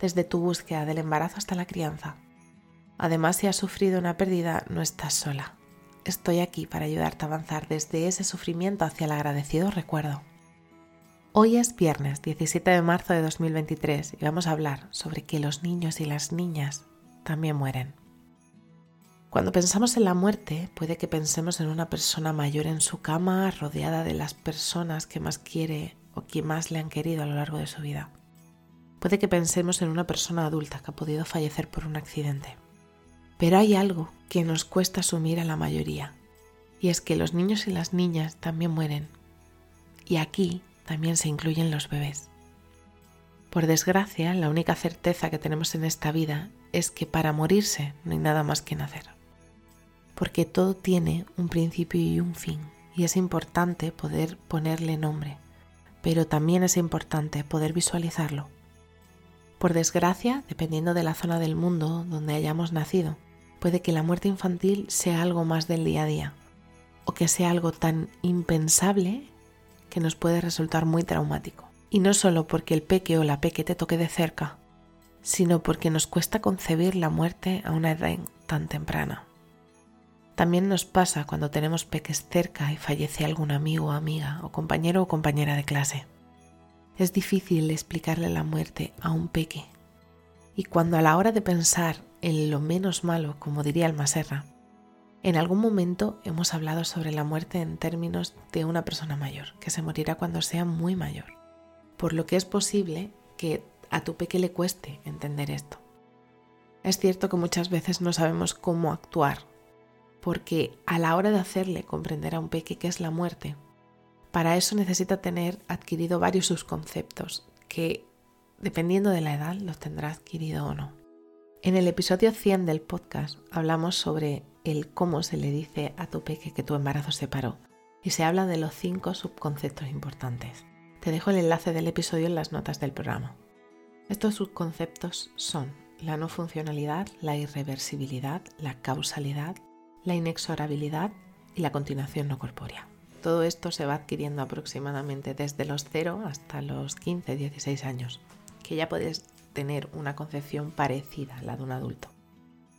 desde tu búsqueda del embarazo hasta la crianza. Además, si has sufrido una pérdida, no estás sola. Estoy aquí para ayudarte a avanzar desde ese sufrimiento hacia el agradecido recuerdo. Hoy es viernes 17 de marzo de 2023 y vamos a hablar sobre que los niños y las niñas también mueren. Cuando pensamos en la muerte, puede que pensemos en una persona mayor en su cama, rodeada de las personas que más quiere o que más le han querido a lo largo de su vida. Puede que pensemos en una persona adulta que ha podido fallecer por un accidente. Pero hay algo que nos cuesta asumir a la mayoría, y es que los niños y las niñas también mueren. Y aquí también se incluyen los bebés. Por desgracia, la única certeza que tenemos en esta vida es que para morirse no hay nada más que nacer. Porque todo tiene un principio y un fin, y es importante poder ponerle nombre, pero también es importante poder visualizarlo por desgracia, dependiendo de la zona del mundo donde hayamos nacido, puede que la muerte infantil sea algo más del día a día, o que sea algo tan impensable que nos puede resultar muy traumático. Y no solo porque el peque o la peque te toque de cerca, sino porque nos cuesta concebir la muerte a una edad tan temprana. También nos pasa cuando tenemos peques cerca y fallece algún amigo amiga o compañero o compañera de clase. Es difícil explicarle la muerte a un peque. Y cuando a la hora de pensar en lo menos malo, como diría el Maserra, en algún momento hemos hablado sobre la muerte en términos de una persona mayor, que se morirá cuando sea muy mayor. Por lo que es posible que a tu peque le cueste entender esto. Es cierto que muchas veces no sabemos cómo actuar, porque a la hora de hacerle comprender a un peque qué es la muerte, para eso necesita tener adquirido varios subconceptos que, dependiendo de la edad, los tendrá adquirido o no. En el episodio 100 del podcast hablamos sobre el cómo se le dice a tu peque que tu embarazo se paró y se habla de los cinco subconceptos importantes. Te dejo el enlace del episodio en las notas del programa. Estos subconceptos son la no funcionalidad, la irreversibilidad, la causalidad, la inexorabilidad y la continuación no corpórea. Todo esto se va adquiriendo aproximadamente desde los 0 hasta los 15, 16 años, que ya puedes tener una concepción parecida a la de un adulto.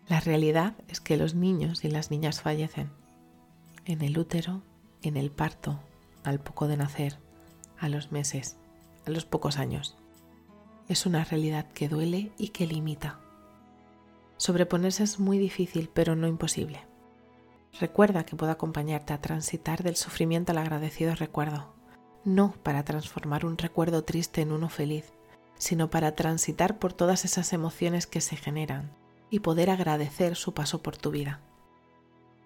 La realidad es que los niños y las niñas fallecen en el útero, en el parto, al poco de nacer, a los meses, a los pocos años. Es una realidad que duele y que limita. Sobreponerse es muy difícil, pero no imposible. Recuerda que puedo acompañarte a transitar del sufrimiento al agradecido recuerdo, no para transformar un recuerdo triste en uno feliz, sino para transitar por todas esas emociones que se generan y poder agradecer su paso por tu vida.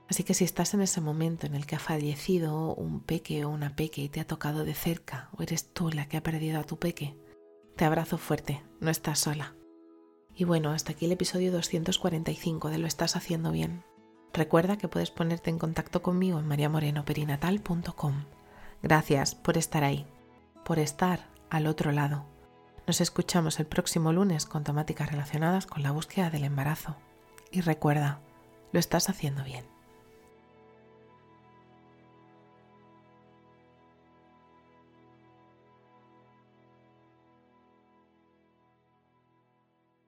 Así que si estás en ese momento en el que ha fallecido un peque o una peque y te ha tocado de cerca, o eres tú la que ha perdido a tu peque, te abrazo fuerte, no estás sola. Y bueno, hasta aquí el episodio 245 de Lo estás haciendo bien. Recuerda que puedes ponerte en contacto conmigo en mariamorenoperinatal.com. Gracias por estar ahí, por estar al otro lado. Nos escuchamos el próximo lunes con temáticas relacionadas con la búsqueda del embarazo. Y recuerda, lo estás haciendo bien.